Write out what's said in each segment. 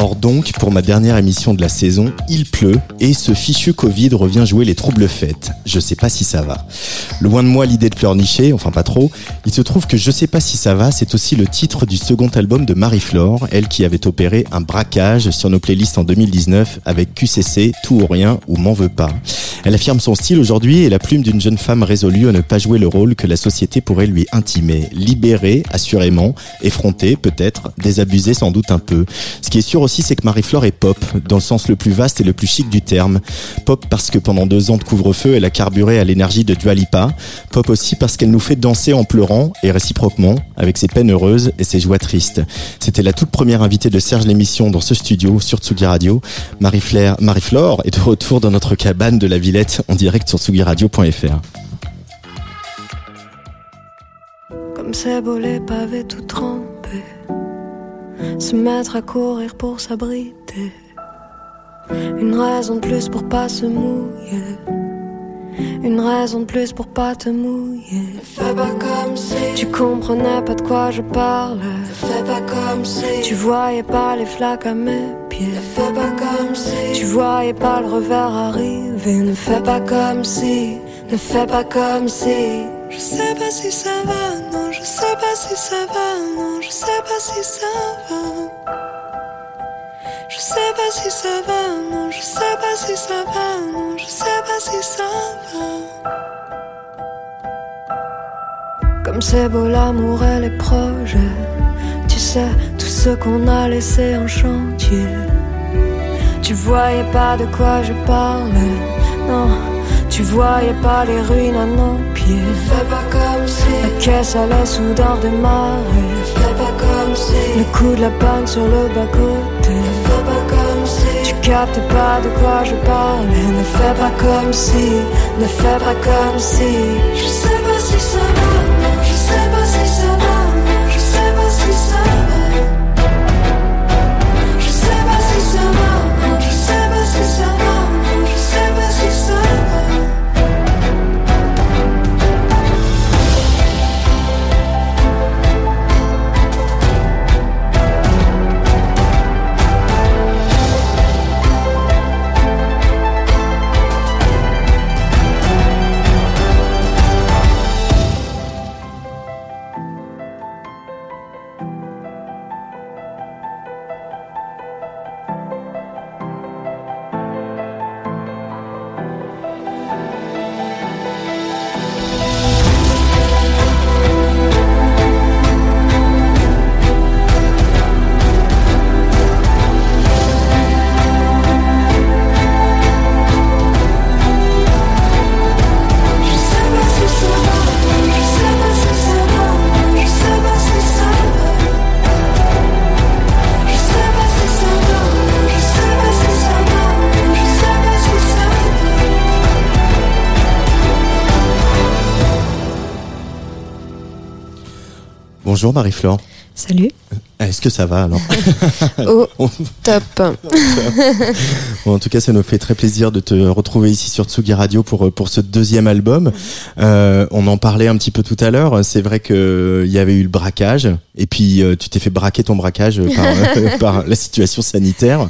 Or donc, pour ma dernière émission de la saison, il pleut et ce fichu Covid revient jouer les troubles fêtes. Je sais pas si ça va. Loin de moi l'idée de pleurnicher, enfin pas trop. Il se trouve que Je sais pas si ça va, c'est aussi le titre du second album de Marie-Flore, elle qui avait opéré un braquage sur nos playlists en 2019 avec QCC, Tout ou Rien ou M'en veux pas. Elle affirme son style aujourd'hui et la plume d'une jeune femme résolue à ne pas jouer le rôle que la société pourrait lui intimer. Libérée, assurément, effrontée peut-être, désabusée sans doute un peu. Ce qui est sûr aussi, c'est que Marie-Flore est pop, dans le sens le plus vaste et le plus chic du terme. Pop parce que pendant deux ans de couvre-feu, elle a carburé à l'énergie de Dua Lipa. Pop aussi parce qu'elle nous fait danser en pleurant et réciproquement, avec ses peines heureuses et ses joies tristes. C'était la toute première invitée de Serge l'émission dans ce studio sur Tsugi Radio. Marie-Flore Marie est de retour dans notre cabane de la Villette en direct sur tsugiradio.fr. Comme c'est beau les pavés tout trempés Se mettre à courir pour s'abriter Une raison de plus pour pas se mouiller une raison de plus pour pas te mouiller. Fais pas comme si tu comprenais pas de quoi je parle. Fais pas comme si tu voyais pas les flaques à mes pieds. Fais pas comme si tu voyais pas le revers arriver. Ne fais pas comme si, ne fais pas comme si. Je sais pas si ça va, non, je sais pas si ça va, non, je sais pas si ça va. Je sais pas si ça va, non, je sais pas si ça va, non, je sais pas si ça va. Comme c'est beau l'amour et les projets, tu sais, tout ce qu'on a laissé en chantier. Tu voyais pas de quoi je parlais, non, tu voyais pas les ruines à nos pieds. Fais pas comme si la caisse allait soudain démarrer. Fais pas comme si le coup de la panne sur le bas-côté. Fais pas comme si tu captes pas de quoi je parlais. Ne fais pas comme si, ne fais pas comme si. Je sais Bonjour Marie-Flore. Salut. Est-ce que ça va alors Oh, top. Bon, En tout cas, ça nous fait très plaisir de te retrouver ici sur Tsugi Radio pour, euh, pour ce deuxième album. Euh, on en parlait un petit peu tout à l'heure. C'est vrai qu'il y avait eu le braquage et puis euh, tu t'es fait braquer ton braquage par, euh, par la situation sanitaire.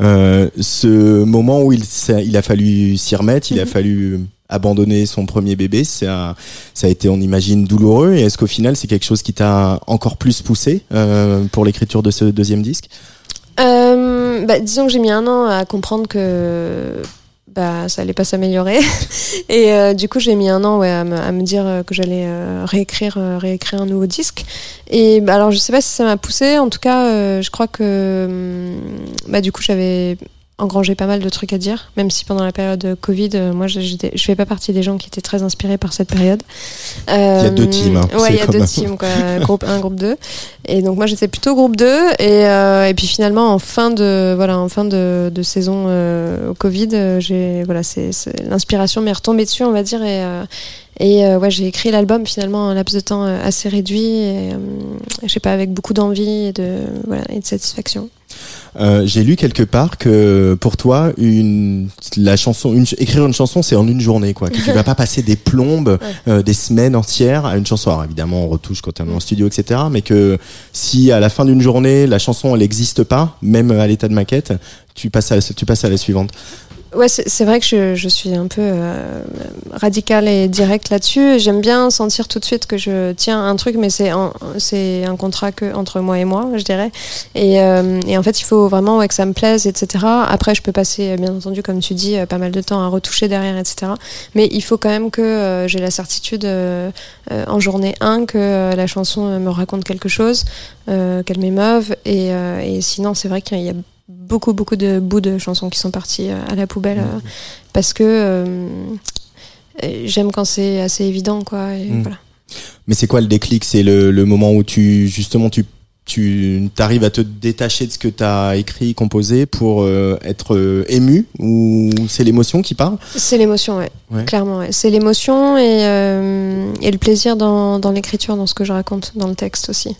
Euh, ce moment où il, il a fallu s'y remettre, il a fallu abandonner son premier bébé, ça, ça a été, on imagine, douloureux. Et est-ce qu'au final, c'est quelque chose qui t'a encore plus poussé euh, pour l'écriture de ce deuxième disque? Euh, bah, disons que j'ai mis un an à comprendre que bah, ça allait pas s'améliorer. Et euh, du coup, j'ai mis un an ouais, à, me, dire que j'allais réécrire, réécrire un nouveau disque. Et bah, alors, je sais pas si ça m'a poussé. En tout cas, je crois que hum, bah, du coup, j'avais engrangé pas mal de trucs à dire, même si pendant la période Covid, euh, moi, je- je fais pas partie des gens qui étaient très inspirés par cette période. Il y a deux teams, hein. Ouais, il y a deux teams, quoi. groupe 1, groupe 2. Et donc moi j'étais plutôt groupe 2 et, euh, et puis finalement en fin de voilà en fin de, de saison euh, au Covid euh, j'ai voilà c'est l'inspiration m'est retombée dessus on va dire et euh, et euh, ouais j'ai écrit l'album finalement en un laps de temps euh, assez réduit et euh, je sais pas avec beaucoup d'envie et de voilà et de satisfaction. Euh, J'ai lu quelque part que pour toi, une, la chanson, une, écrire une chanson, c'est en une journée, quoi. Que tu vas pas passer des plombes, euh, des semaines entières à une chanson. Alors évidemment, on retouche quand on est en studio, etc. Mais que si à la fin d'une journée, la chanson, elle n'existe pas, même à l'état de maquette, tu passes à, tu passes à la suivante. Ouais, c'est vrai que je, je suis un peu euh, radicale et directe là-dessus. J'aime bien sentir tout de suite que je tiens un truc, mais c'est c'est un contrat que entre moi et moi, je dirais. Et, euh, et en fait, il faut vraiment ouais, que ça me plaise, etc. Après, je peux passer, euh, bien entendu, comme tu dis, euh, pas mal de temps à retoucher derrière, etc. Mais il faut quand même que euh, j'ai la certitude en journée 1 que la chanson me raconte quelque chose, qu'elle m'émeuve. Et, et sinon, c'est vrai qu'il y a beaucoup beaucoup de bouts de chansons qui sont partis euh, à la poubelle euh, parce que euh, j'aime quand c'est assez évident quoi et Mm. voilà. Mais c'est quoi le déclic? C'est le, le moment où tu, justement, tu, tu arrives à te détacher de ce que tu as écrit, composé pour euh, être euh, ému? Ou c'est l'émotion qui parle? C'est l'émotion ouais, Ouais. clairement ouais. c'est l'émotion et, euh, et le plaisir dans, dans l'écriture dans ce que je raconte dans le texte aussi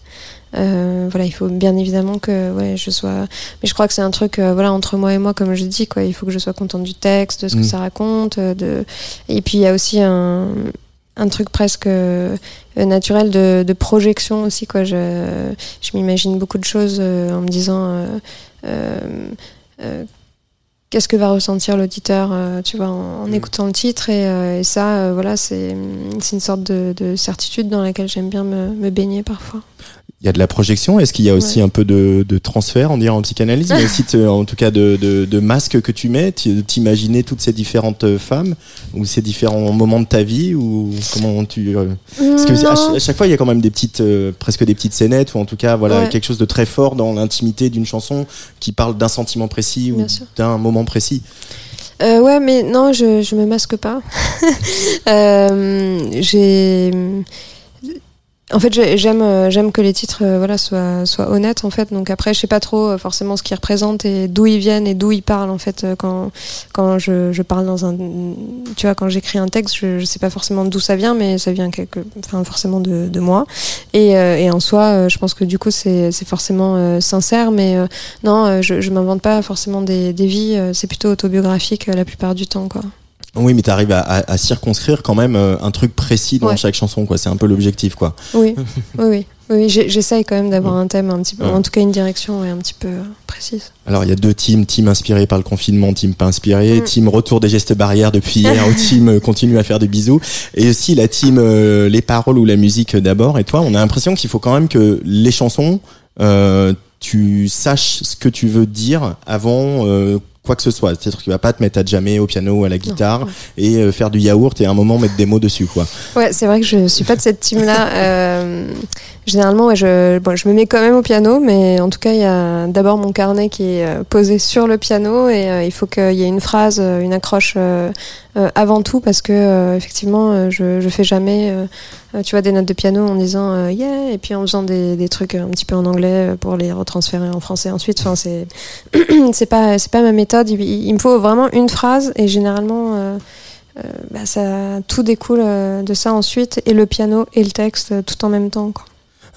Euh, voilà il faut bien évidemment que ouais je sois mais je crois que c'est un truc euh, voilà entre moi et moi comme je dis quoi il faut que je sois contente du texte de ce que Mm. ça raconte euh, de et puis il y a aussi un un truc presque naturel de, de projection aussi quoi je, je m'imagine beaucoup de choses en me disant qu'est-ce que va ressentir l'auditeur euh, tu vois en, en Mm. écoutant le titre et, euh, et ça euh, voilà c'est c'est une sorte de, de certitude dans laquelle j'aime bien me, me baigner parfois Il y a de la projection. Est-ce qu'il y a aussi un peu de, de transfert, on dirait en psychanalyse, mais aussi en tout cas de, de, de masque que tu mets, t'imaginer toutes ces différentes euh, femmes ou ces différents moments de ta vie ou comment tu euh, parce que à, ch- à chaque fois il y a quand même des petites euh, presque des petites scénettes ou en tout cas voilà Ouais. quelque chose de très fort dans l'intimité d'une chanson qui parle d'un sentiment précis ou d'un moment précis. Euh, ouais, mais non, je, je me masque pas. J'ai. En fait, j'ai- j'aime euh, j'aime que les titres euh, voilà soient soient honnêtes en fait. Donc après, je sais pas trop euh, forcément ce qu'ils représentent et d'où ils viennent et d'où ils parlent en fait quand quand je, je parle dans un tu vois quand j'écris un texte, je, je sais pas forcément d'où ça vient, mais ça vient quelque enfin forcément de, de moi. Et, euh, et en soi, je pense que du coup c'est c'est forcément euh, sincère, mais euh, non, je je m'invente pas forcément des des vies. c'est plutôt autobiographique la plupart du temps quoi. Oui, mais tu arrives à, à- à circonscrire quand même euh, un truc précis dans Ouais. chaque chanson quoi. C'est un peu l'objectif quoi. Oui, oui, oui. oui J'essaye quand même d'avoir un thème un petit peu, Ouais. en tout cas une direction ouais, un petit peu euh, précise. Alors il y a deux teams, team inspiré par le confinement, team pas inspiré, Mm. team retour des gestes barrières depuis hier, ou team euh, continue à faire des bisous, et aussi la team euh, les paroles ou la musique d'abord. Et toi, on a l'impression qu'il faut quand même que les chansons, euh, tu saches ce que tu veux dire avant euh, quoi que ce soit. C'est-à-dire que tu vas pas te mettre à jammer au piano ou à la guitare ouais. et euh, faire du yaourt et à un moment mettre des mots dessus quoi. Ouais, c'est vrai que je suis pas de cette team-là. Généralement, je, me mets quand même au piano, mais en tout cas, il y a d'abord mon carnet qui est euh, posé sur le piano et euh, il faut qu'il y ait une phrase, euh, une accroche avant tout parce que effectivement, je, je fais jamais, tu vois, des notes de piano en disant yeah et puis en faisant des, trucs un petit peu en anglais pour les retransférer en français ensuite. Enfin, c'est pas ma méthode. Il, me faut vraiment une phrase et généralement. bah, tout découle de ça ensuite et le piano et le texte tout en même temps.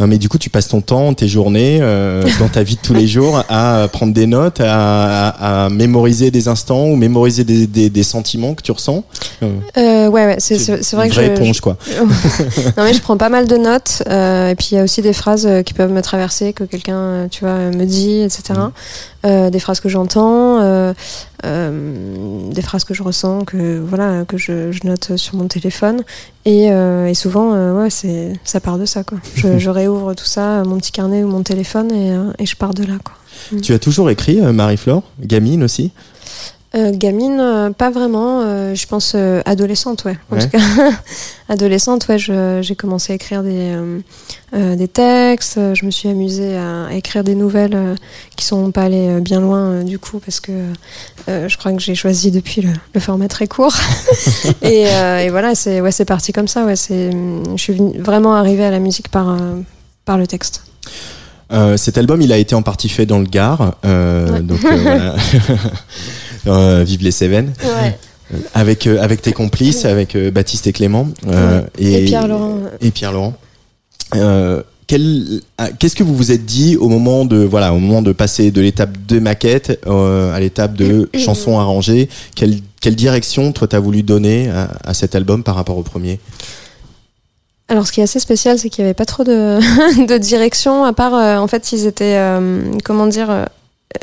Euh, Mais du coup, tu passes ton temps, tes journées, euh, dans ta vie de tous les jours, à prendre des notes, à, à- à mémoriser des instants ou mémoriser des, des- des sentiments que tu ressens. Euh, Euh, ouais ouais c'est vrai que je, éponge, quoi. non mais je prends pas mal de notes euh, et puis il y a aussi des phrases euh, qui peuvent me traverser que quelqu'un euh, tu vois me dit etc. Euh, des phrases que j'entends euh, euh, des phrases que je ressens que voilà que je, je note sur mon téléphone. Et, euh, et souvent euh, ouais c'est ça part de ça quoi. Je, je réouvre tout ça euh, mon petit carnet ou mon téléphone et, euh, et je pars de là quoi. Tu as toujours écrit, euh, Marie-Flore, gamine aussi? Euh, gamine, euh, pas vraiment. euh, je pense adolescente, ouais. En Ouais. tout cas, adolescente, ouais. J'ai commencé à écrire des, des textes. Je me suis amusée à, à écrire des nouvelles qui sont pas allées bien loin du coup parce que je crois que j'ai choisi depuis le, le format très court. et, et voilà, c'est ouais, c'est parti comme ça. Ouais, c'est. Je suis vraiment arrivée à la musique par par le texte. Cet album, il a été en partie fait dans le Gard, Ouais. donc voilà. Euh, vive les Cévennes, Ouais. avec euh, avec tes complices, avec euh, Baptiste et Clément euh, Et, Pierre Laurent. et Pierre Laurent. Euh, quel- ah, qu'est-ce que vous vous êtes dit au moment de voilà au moment de passer de l'étape de maquette euh, à l'étape de chanson arrangée quelle, quelle direction toi t'as voulu donner à, à cet album par rapport au premier? Alors, ce qui est assez spécial, c'est qu'il n'y avait pas trop de, de direction, à part, euh, en fait, ils étaient, euh, comment dire, euh,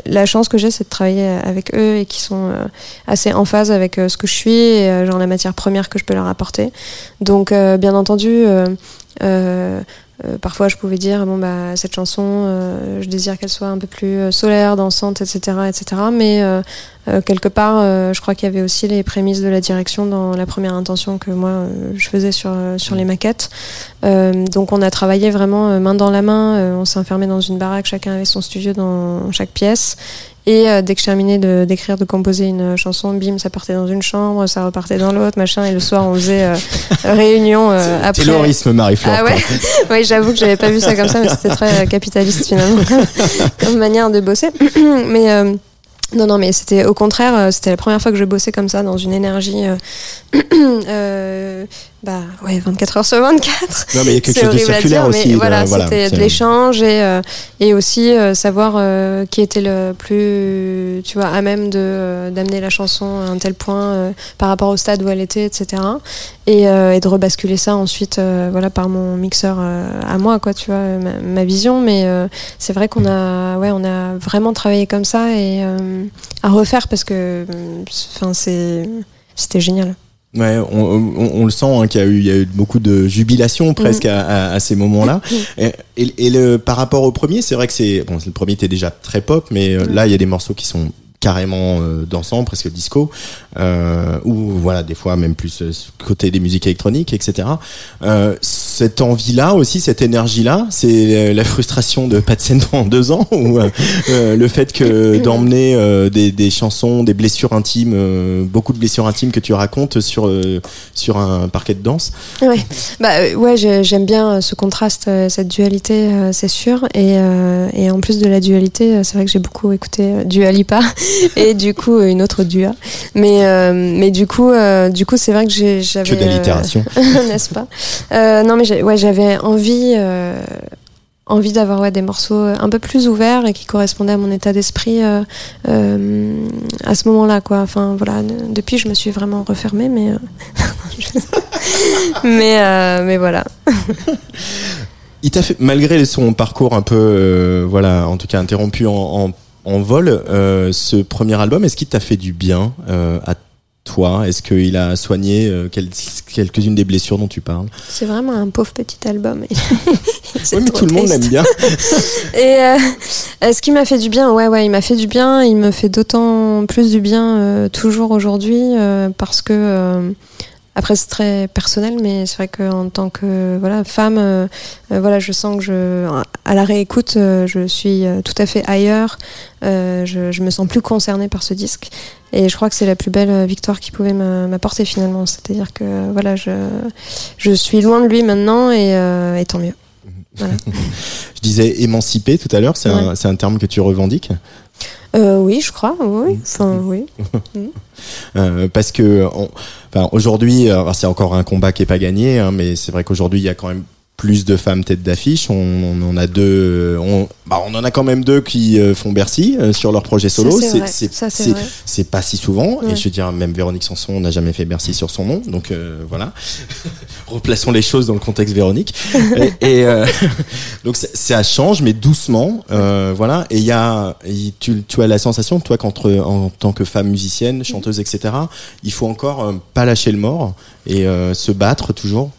la chance que j'ai, c'est de travailler avec eux et qui sont euh, assez en phase avec euh, ce que je suis et euh, genre la matière première que je peux leur apporter. Donc, bien entendu, euh, parfois je pouvais dire bon bah cette chanson, euh, je désire qu'elle soit un peu plus euh, solaire, dansante, etc., etc. Mais quelque part, je crois qu'il y avait aussi les prémices de la direction dans la première intention que moi je faisais sur les maquettes. Donc on a travaillé vraiment main dans la main. on s'est enfermé dans une baraque, chacun avait son studio dans chaque pièce. Et euh, dès que je terminais d'écrire, de, composer une chanson, bim, ça partait dans une chambre, ça repartait dans l'autre, machin. Et le soir, on faisait euh, réunion euh, après. Taylorisme Marie-Flore Ah ouais, oui, j'avoue que j'avais pas vu ça comme ça, mais c'était très capitaliste finalement comme manière de bosser. mais non, non, mais c'était au contraire, c'était la première fois que je bossais comme ça dans une énergie. euh, euh, bah ouais, 24 heures sur 24. non mais il y a quelque chose de circulaire dire, aussi mais voilà, c'était de l'échange et, euh, et aussi euh, savoir euh, qui était le plus, tu vois, à même de euh, d'amener la chanson à un tel point euh, par rapport au stade où elle était, etc. Et, euh, et de rebasculer ça ensuite, euh, voilà, par mon mixeur euh, à moi, quoi, tu vois, ma, ma vision. Mais euh, c'est vrai qu'on a, ouais, on a vraiment travaillé comme ça et euh, à refaire parce que, enfin, c'est, c'était génial. Ouais, on, on- on le sent hein, qu'il y a eu, il y a eu beaucoup de jubilation presque à, à- à ces moments-là. Et, et- et le, par rapport au premier, c'est vrai que c'est bon, le premier était déjà très pop, mais euh, là il y a des morceaux qui sont carrément euh, dansants, presque disco, euh, ou voilà des fois même plus euh, côté des musiques électroniques, etc. Euh, cette envie-là aussi, cette énergie-là, c'est euh, la frustration de pas de scène pendant deux ans, ou euh, le fait que d'emmener des, des chansons, des blessures intimes, beaucoup de blessures intimes que tu racontes sur sur un parquet de danse. Ouais, bah ouais, j'ai- j'aime bien ce contraste, cette dualité, c'est sûr. Et, et en plus de la dualité, c'est vrai que j'ai beaucoup écouté euh, Dua Lipa et du coup euh, une autre Dua. Mais euh, mais du coup, euh, du coup, c'est vrai que j'ai- j'avais Que d'allitération. n'est-ce pas? Non, mais j'ai- ouais, j'avais envie. envie d'avoir ouais, des morceaux un peu plus ouverts et qui correspondaient à mon état d'esprit euh, euh, à ce moment-là quoi enfin voilà de- depuis je me suis vraiment refermée mais euh, mais mais voilà Il t'a fait, malgré son parcours un peu, voilà, en tout cas interrompu en, en, en vol, euh, ce premier album, est-ce qu'il t'a fait du bien euh, à toi? Est-ce qu'il a soigné euh, quel- quelques-unes des blessures dont tu parles? C'est vraiment un pauvre petit album. Oui, mais tout le monde l'aime bien. Et euh, ce qui m'a fait du bien, ouais, ouais, il m'a fait du bien. Il me fait d'autant plus du bien euh, toujours aujourd'hui euh, parce que après c'est très personnel, mais c'est vrai qu'en tant que voilà femme, euh, euh, voilà, je sens que je, à la réécoute, euh, je suis tout à fait ailleurs. Euh, je, je me sens plus concernée par ce disque. Et je crois que c'est la plus belle victoire qu'il pouvait m'apporter finalement. C'est-à-dire que voilà, je, je suis loin de lui maintenant et, et tant mieux. Voilà. Je disais émancipé tout à l'heure, c'est un, c'est un terme que tu revendiques Euh, oui, je crois, oui. Enfin, oui. Euh, parce que on- enfin, aujourd'hui, c'est encore un combat qui est pas gagné, hein, mais c'est vrai qu'aujourd'hui il y a quand même plus de femmes tête d'affiche. On, on en a deux, on, bah, on en a quand même deux qui euh, font Bercy euh, sur leur projet solo. C'est pas si souvent. Ouais. Et je veux dire, même Véronique Sanson n'a jamais fait Bercy sur son nom. Donc euh, voilà. Replaçons les choses dans le contexte Véronique. et et, euh, donc ça, change, mais doucement. Euh, voilà. Et il y a, et tu, tu as la sensation, toi, qu'entre en tant que femme musicienne, chanteuse, etc., il faut encore euh, pas lâcher le mort et euh, se battre toujours?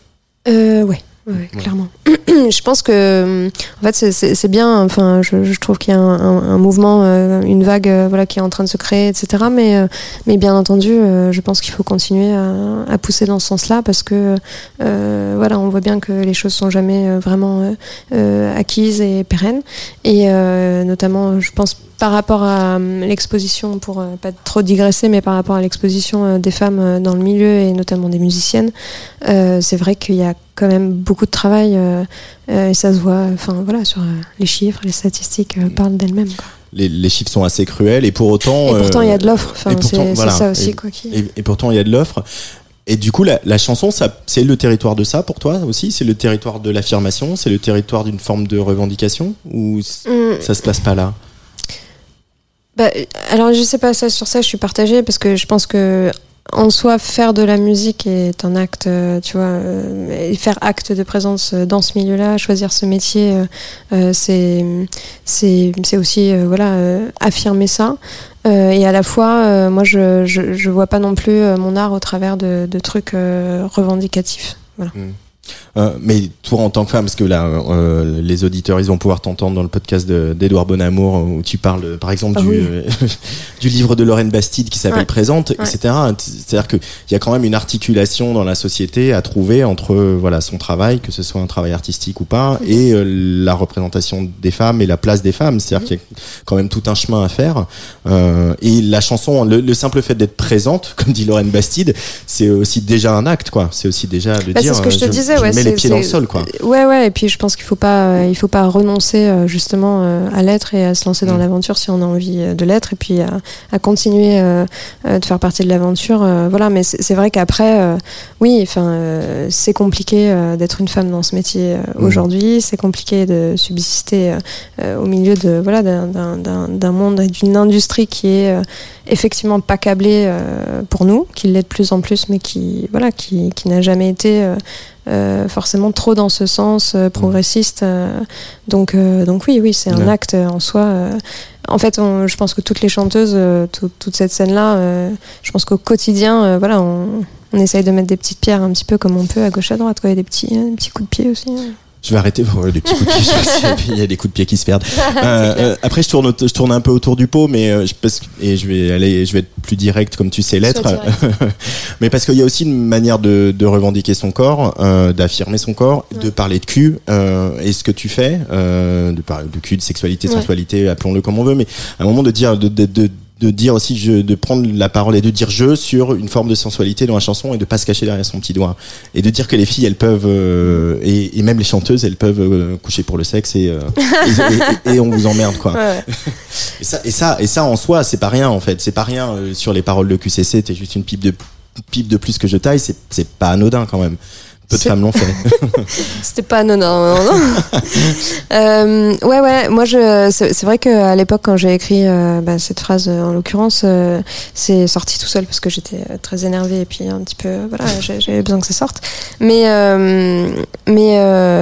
Euh, ouais. Ouais, clairement. je pense que, en fait, c'est- bien. Enfin, je, je trouve qu'il y a un, un- un mouvement, euh, une vague, euh, voilà, qui est en train de se créer, etc. Mais, euh, mais bien entendu, euh, je pense qu'il faut continuer à, à pousser dans ce sens-là parce que, euh, voilà, on voit bien que les choses sont jamais euh, vraiment euh, euh, acquises et pérennes. Et euh, notamment, je pense par rapport à euh, l'exposition, pour euh, pas trop digresser, mais par rapport à l'exposition euh, des femmes dans le milieu et notamment des musiciennes, c'est vrai qu'il y a quand même beaucoup de travail et ça se voit enfin voilà sur les chiffres les statistiques parlent d'elles-mêmes. Les, les chiffres sont assez cruels et pour autant. et pourtant il y a de l'offre enfin et pourtant, c'est voilà. c'est ça aussi Et- quoi qui Et, et pourtant, il y a de l'offre. Et du coup, la, la chanson, c'est le territoire de ça pour toi aussi? C'est le territoire de l'affirmation? C'est le territoire d'une forme de revendication? Ou c- Mm. ça se place pas là? Bah, alors je sais pas ça sur ça je suis partagée parce que je pense que en soi faire de la musique est un acte euh, tu vois euh, faire acte de présence euh, dans ce milieu-là choisir ce métier c'est c'est aussi voilà affirmer ça. Et à la fois moi je, je je vois pas non plus mon art au travers de, trucs revendicatifs. Voilà Euh, mais toi en tant que femme, parce que là, euh, les auditeurs, ils vont pouvoir t'entendre dans le podcast de- d'Edouard Bonamour où tu parles, euh, par exemple, Ah du, oui. euh, du livre de Lorraine Bastide qui s'appelle Ouais. Présente, Ouais. etc. C'est-à-dire qu'il y a quand même une articulation dans la société à trouver entre euh, voilà son travail, que ce soit un travail artistique ou pas, Mhm. et euh, la représentation des femmes et la place des femmes. C'est-à-dire qu'il y a quand même tout un chemin à faire. Euh, et la chanson, le, le simple fait d'être présente, comme dit Lorraine Bastide, c'est aussi déjà un acte, quoi. C'est aussi déjà de Bah, dire, c'est ce que je te euh, disais, ouais, mets les pieds dans le sol, quoi. Ouais, ouais, et puis je pense qu'il faut pas, euh, il faut pas renoncer euh, justement euh, à l'être et à se lancer dans Mm. l'aventure si on a envie de l'être, et puis à, à continuer de faire partie de l'aventure. voilà, mais c'est vrai qu'après, oui, enfin, c'est compliqué d'être une femme dans ce métier Mm. aujourd'hui. C'est compliqué de subsister au milieu de voilà d'un- monde et d'une industrie qui est effectivement pas câblée pour nous, qui l'est de plus en plus, mais qui voilà, qui, qui n'a jamais été euh, forcément trop dans ce sens euh, progressiste. euh, donc, donc oui, oui, c'est un Ouais. acte en soi. en fait, on- je pense que toutes les chanteuses, tout- toute cette scène-là, je pense qu'au quotidien, voilà, on, on essaye de mettre des petites pierres un petit peu comme on peut à gauche à droite, quoi, et des petits, euh, des petits coups de pied aussi. hein. Je vais arrêter pour des petits coups de pied. s'il y a des coups de pied qui se perdent. Euh, euh, après, je tourne, au- je tourne un peu autour du pot, mais euh, je, parce que- et je vais aller, je vais être plus direct comme tu sais l'être. Mais parce qu'il y a aussi une manière de, de revendiquer son corps, d'affirmer son corps, de parler de cul. Et ce que tu fais, de parler de cul, de sexualité, de Ouais. sensualité, appelons-le comme on veut, mais à un moment de dire, de, de, de, de dire aussi, je, de prendre la parole et de dire je sur une forme de sensualité dans la chanson et de pas se cacher derrière son petit doigt et de dire que les filles elles peuvent euh, et, et même les chanteuses elles peuvent euh, coucher pour le sexe et, euh, et, et- on vous emmerde quoi. Ouais. Et ça et ça et ça en soi c'est pas rien en fait c'est pas rien sur les paroles de QCC t'es juste une pipe de pipe de plus que je taille c'est c'est pas anodin quand même. Peu de C'est- femmes l'ont fait. C'était pas non non non. non. Euh, ouais ouais moi je c'est vrai que à l'époque quand j'ai écrit euh, bah, cette phrase euh, en l'occurrence euh, c'est sorti tout seul parce que j'étais très énervée et puis un petit peu voilà j'avais besoin que ça sorte mais mais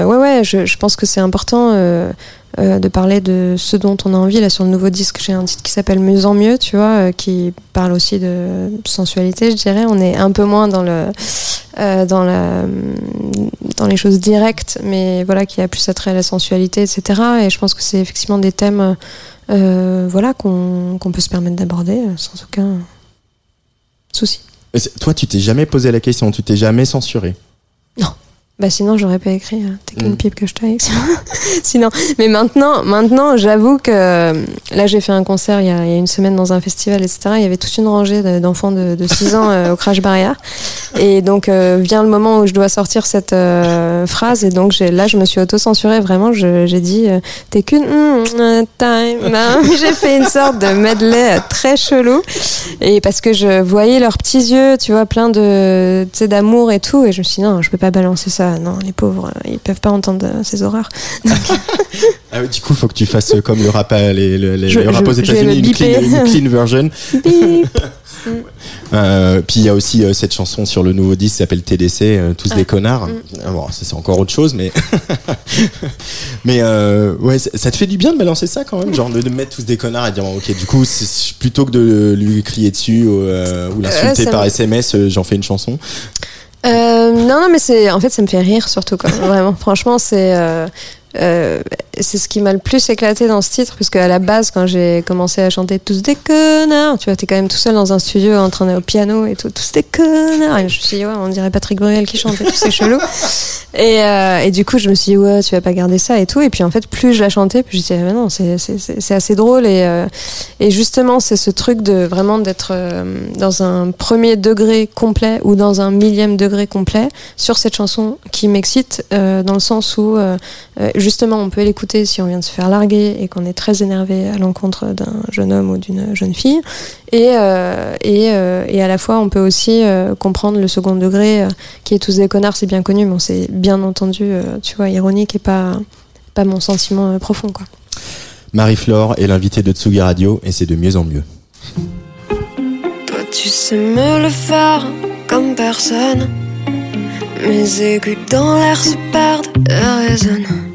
ouais ouais je, je pense que c'est important euh, de parler de ce dont on a envie là sur le nouveau disque j'ai un titre qui s'appelle Mieux en mieux tu vois euh, qui parle aussi de sensualité je dirais on est un peu moins dans le euh, dans la dans les choses directes, mais voilà, qui a plus attrait à la sensualité, etc. Et je pense que c'est effectivement des thèmes, voilà, qu'on qu'on peut se permettre d'aborder sans aucun souci. Toi tu t'es jamais posé la question tu t'es jamais censuré? Bah sinon j'aurais pas écrit euh, T'es qu'une Mm. pipe que je taille. sinon, mais maintenant, maintenant j'avoue que euh, là j'ai fait un concert il y, a, il y a une semaine dans un festival, etc. Il y avait toute une rangée de- d'enfants de, de 6 ans euh, au crash barrière. Et donc euh, vient le moment où je dois sortir cette euh, phrase et donc là je me suis auto-censurée vraiment. J'ai dit T'es qu'une mm, time. Ben, j'ai fait une sorte de medley très chelou et parce que je voyais leurs petits yeux, tu vois, plein de d'amour et tout, et je me suis dit non, je peux pas balancer ça. Non, les pauvres, euh, ils peuvent pas entendre euh, ces horreurs. Ah, du coup faut que tu fasses euh, comme le rap les, les, les Je- le rap aux États-Unis une clean, biper. une clean version. Euh, puis il y a aussi euh, cette chanson sur le nouveau disque qui s'appelle TDC, euh, tous Ah. des connards. Ah, Bon, ça c'est encore autre chose, mais mais ouais, ça ça te fait du bien de balancer ça quand même, genre de, de mettre tous des connards et dire ok, du coup, plutôt que de lui crier dessus ou, l'insulter par SMS, j'en fais une chanson. Euh, non, non, mais c'est en fait ça me fait rire surtout quoi. Vraiment, franchement, c'est euh, euh, c'est ce qui m'a le plus éclaté dans ce titre parce qu'à la base, quand j'ai commencé à chanter tous des connards, tu vois, t'es quand même tout seul dans un studio en train de au piano et tout, tous des connards. Et je me suis dit ouais, on dirait Patrick Bruel qui chante et tout, c'est chelou. Et, euh, et du coup, je me suis dit ouais, tu vas pas garder ça et tout. Et puis en fait, plus je la chantais, plus je disais mais non, c'est assez drôle et euh, et justement, c'est ce truc de vraiment d'être euh, dans un premier degré complet ou dans un millième degré complet sur cette chanson qui m'excite dans le sens où justement, on peut l'écouter si on vient de se faire larguer et qu'on est très énervé à l'encontre d'un jeune homme ou d'une jeune fille. Et, euh, et, euh, et, à la fois, on peut aussi euh, comprendre le second degré, qui est tous des connards, c'est bien connu, mais c'est bien entendu, tu vois, ironique et pas, pas mon sentiment profond, quoi. Marie-Flore est l'invitée de Tsugi Radio et c'est de mieux en mieux. Toi, tu sais me le faire comme personne. Mes aigus dans l'air se perdent et résonnent.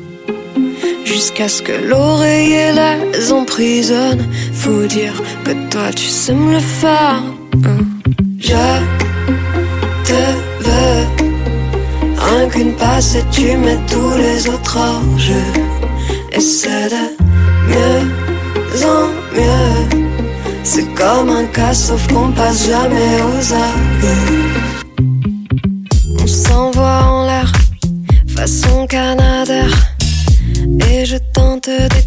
Jusqu'à ce que l'oreiller les emprisonne. Faut dire que toi tu me le faire. Je te veux. Rien qu'une passe et tu mets tous les autres hors jeu. Essaie de mieux en mieux. C'est comme un cas, sauf qu'on passe jamais aux aveux. Je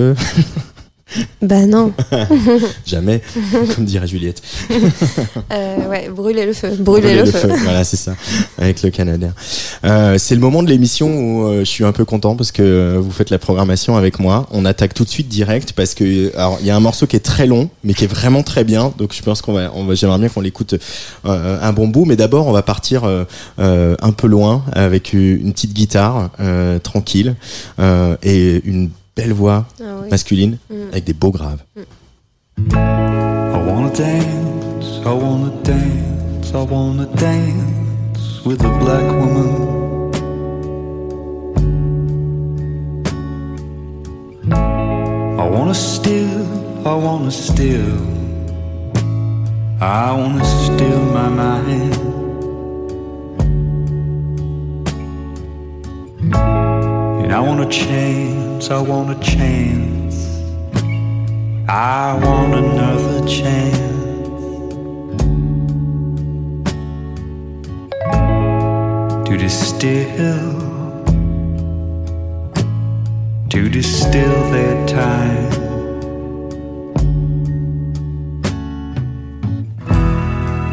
feu Bah non. Jamais, comme dirait Juliette. Euh, ouais, brûler le feu. Brûler, le, feu. Voilà, c'est ça, avec le Canadien. Euh, c'est le moment de l'émission où euh, je suis un peu content parce que vous faites la programmation avec moi. On attaque tout de suite direct parce que alors il y a un morceau qui est très long, mais qui est vraiment très bien. Donc je pense qu'on va, on va j'aimerais bien qu'on l'écoute un bon bout. Mais d'abord, on va partir un peu loin avec une petite guitare tranquille et une belle voix Ah oui. masculine Mm. avec des beaux graves. I wanna dance, I wanna dance, I wanna dance with a black woman. I wanna steal, I wanna steal, I wanna steal my mind. And I want a chance, I want a chance. I want another chance to distill, to distill their time.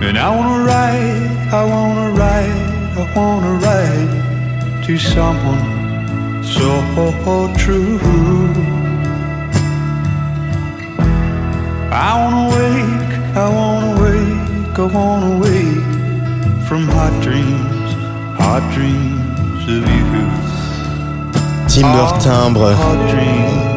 And I wanna write, I wanna write, I wanna write to someone so true. I wanna wake, I wanna wake, I wanna wake from hot dreams, hot dreams of you. Timber Timbre.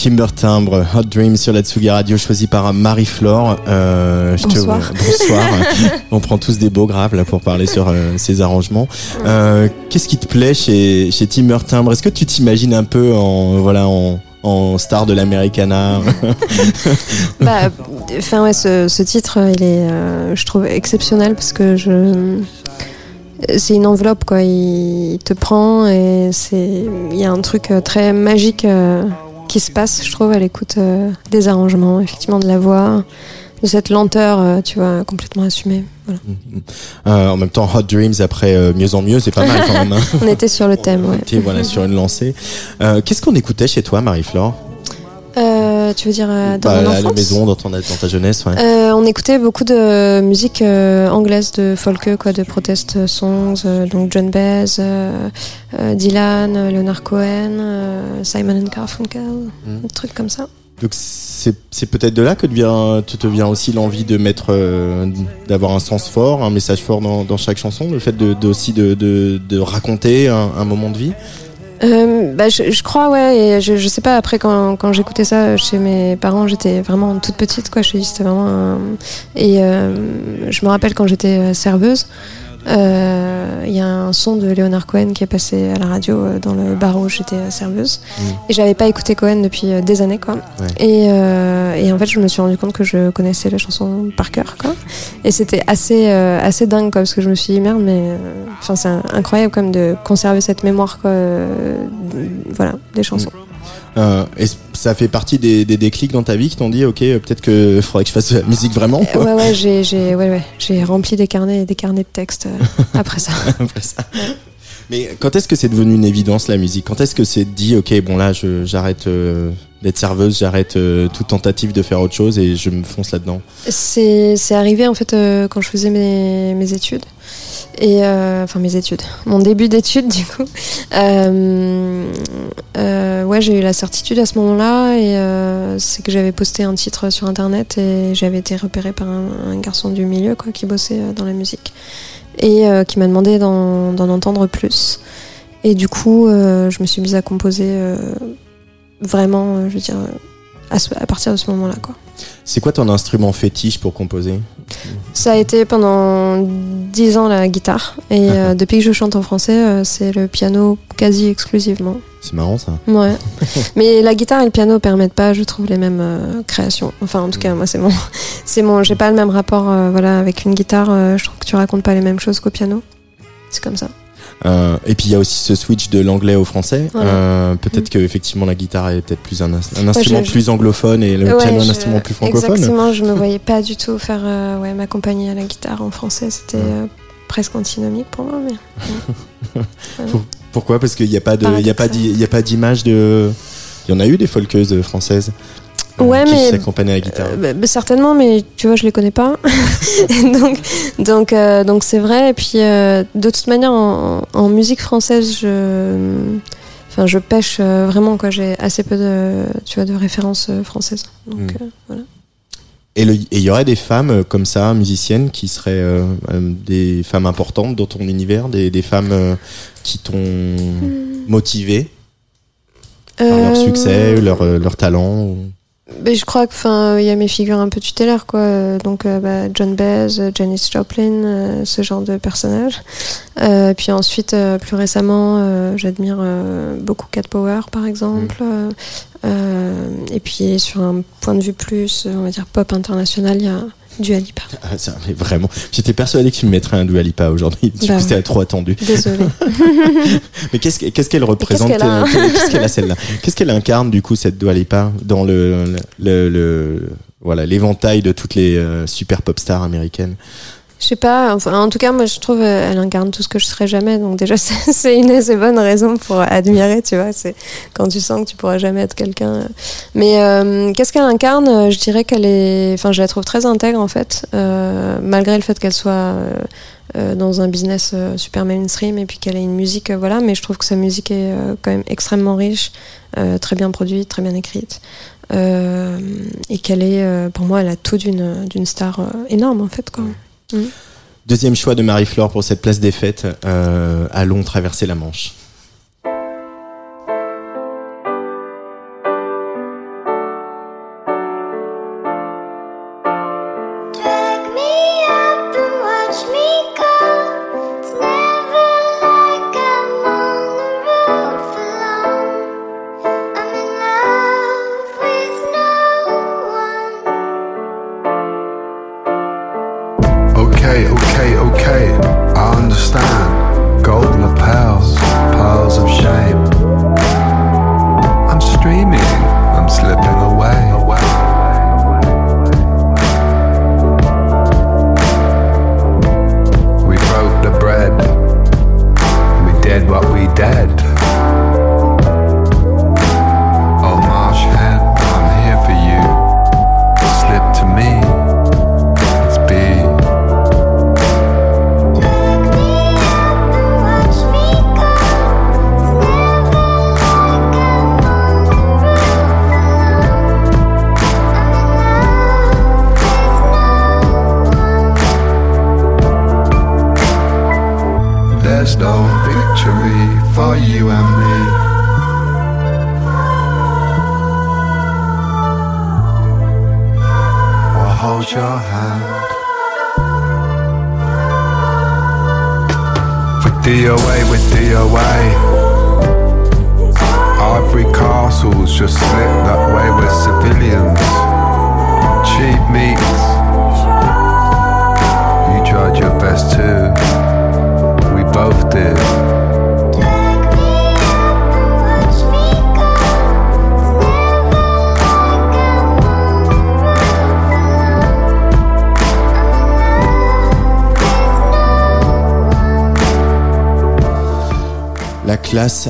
Timber Timbre, Hot Dream sur la Tsugi Radio, choisi par Marie-Flore. Euh, je te- Bonsoir. bonsoir. On prend tous des beaux graves là pour parler sur euh, ces arrangements. Euh, Qu'est-ce qui te plaît chez, chez Timber Timbre Est-ce que tu t'imagines un peu en voilà en, en star de l'Americana? Bah, enfin ouais, ce, ce titre, il est, euh, je trouve exceptionnel parce que je, c'est une enveloppe quoi. Il, te prend et c'est, il y a un truc très magique qui se passe, je trouve, à l'écoute euh, des arrangements, effectivement de la voix, de cette lenteur, euh, tu vois, complètement assumée. Voilà. Euh, en même temps, Hot Dreams après Mieux en Mieux, c'est pas mal quand même. hein. On était sur le thème, ouais. Ok, voilà, sur une lancée. Qu'est-ce qu'on écoutait chez toi, Marie-Flore? Tu veux dire euh, dans Bah, mon à la enfance maison, dans, ton, dans ta jeunesse, ouais. Euh, on écoutait beaucoup de musique euh, anglaise, de folk, quoi, de protest songs, euh, donc John Baez, euh, euh, Dylan, euh, Leonard Cohen, euh, Simon and Garfunkel, Mm. des trucs comme ça. Donc c'est peut-être de là que te vient, te, te vient aussi l'envie de mettre, euh, d'avoir un sens fort, un message fort dans, dans chaque chanson, le fait de, de- aussi de, de, de raconter un, un moment de vie. Euh, bah, je, je crois, ouais, et je, je sais pas, après, quand, quand j'écoutais ça chez mes parents, j'étais vraiment toute petite, quoi, je dis, c'était vraiment un... Et euh, je me rappelle quand j'étais euh, serveuse, il y a un son de Leonard Cohen qui est passé à la radio euh, dans le bar où j'étais euh, serveuse. Mm. Et j'avais pas écouté Cohen depuis euh, des années, quoi. Ouais. Et, euh, et en fait, je me suis rendu compte que je connaissais la chanson par cœur, quoi. Et c'était assez, euh, assez dingue, quoi, parce que je me suis dit, merde, mais. euh, Enfin, c'est incroyable, comme de conserver cette mémoire, quoi. euh, voilà, des chansons. Euh, c- ça fait partie des, des déclics dans ta vie qui t'ont dit, ok, euh, peut-être que faudrait que je fasse de la musique vraiment. quoi. Ouais, ouais, j'ai, j'ai, ouais, ouais, j'ai rempli des carnets et des carnets de textes euh, après ça. Après ça. Mais quand est-ce que c'est devenu une évidence la musique? Quand est-ce que c'est dit, ok, bon là, je- j'arrête euh, d'être serveuse, j'arrête euh, toute tentative de faire autre chose et je me fonce là-dedans C'est, arrivé en fait euh, quand je faisais mes, mes études. Et euh, enfin mes études, mon début d'études du coup. Ouais, j'ai eu la certitude à ce moment-là et c'est que j'avais posté un titre sur internet et j'avais été repérée par un, garçon du milieu quoi qui bossait dans la musique et qui m'a demandé d'en, entendre plus. Et du coup, je me suis mise à composer vraiment, euh, je veux dire, à, ce- à partir de ce moment-là quoi. C'est quoi ton instrument fétiche pour composer? Ça a été pendant dix ans la guitare. Et euh, depuis que je chante en français, euh, c'est le piano quasi exclusivement. C'est marrant ça. Ouais. Mais la guitare et le piano permettent pas, je trouve, les mêmes euh, créations. Enfin, en tout cas, moi, c'est mon, c'est mon, j'ai pas le même rapport, euh, voilà, avec une guitare. euh, je trouve que tu racontes pas les mêmes choses qu'au piano. C'est comme ça. Euh, et puis il y a aussi ce switch de l'anglais au français. Voilà. Euh, peut-être que effectivement la guitare est peut-être plus un, ins- un instrument je- plus anglophone et le Ouais, piano un je- instrument plus francophone. Exactement, je me voyais pas du tout faire, euh, ouais, m'accompagner à la guitare en français. C'était euh, presque antinomique pour moi, mais. Pourquoi? Parce qu'il n'y a pas de, il a pas d'image de. Il y en a eu des folkeuses françaises. Ouais, qui mais- à la guitare. Euh, bah, certainement, mais tu vois, je les connais pas. donc, donc, euh, donc c'est vrai. Et puis, euh, de toute manière, en, en musique française, je, enfin, je pêche vraiment quoi. J'ai assez peu de, tu vois, de références françaises. Donc, Mm. euh, voilà. Et il y aurait des femmes comme ça, musiciennes, qui seraient des femmes importantes dans ton univers, des, des femmes qui t'ont motivé par leur succès, leur, leur talent. ou- Mais je crois que, enfin, il y a mes figures un peu tutélaires, quoi. Donc, euh, bah, John Baez, Janis Joplin, euh, ce genre de personnages. Euh, puis ensuite, euh, plus récemment, euh, j'admire euh, beaucoup Cat Power, par exemple. Euh, et puis, sur un point de vue plus, on va dire, pop international, il y a Dua Lipa. Ah, ça, mais vraiment, j'étais persuadé que tu me mettrais un Dua Lipa aujourd'hui. Du Bah coup, c'était trop attendu. Désolée. Mais qu'est-ce que- qu'est-ce qu'elle représente qu'elle a euh, Qu'est-ce qu'elle a celle-là? Qu'est-ce qu'elle incarne du coup cette Dua Lipa dans le, le, le- voilà l'éventail de toutes les euh, super pop stars américaines? Je sais pas, enfin, en tout cas, moi je trouve euh, elle incarne tout ce que je serais jamais, donc déjà c'est une assez bonne raison pour admirer, tu vois, c'est quand tu sens que tu pourras jamais être quelqu'un. Mais euh, qu'est-ce qu'elle incarne? Euh, Je dirais qu'elle est, enfin je la trouve très intègre en fait, malgré le fait qu'elle soit dans un business super mainstream et puis qu'elle ait une musique, voilà, mais je trouve que sa musique est quand même extrêmement riche, très bien produite, très bien écrite. et qu'elle est, pour moi, elle a tout d'une star énorme en fait. Quoi. Deuxième choix de Marie-Flore pour cette place des fêtes. euh, allons traverser la Manche.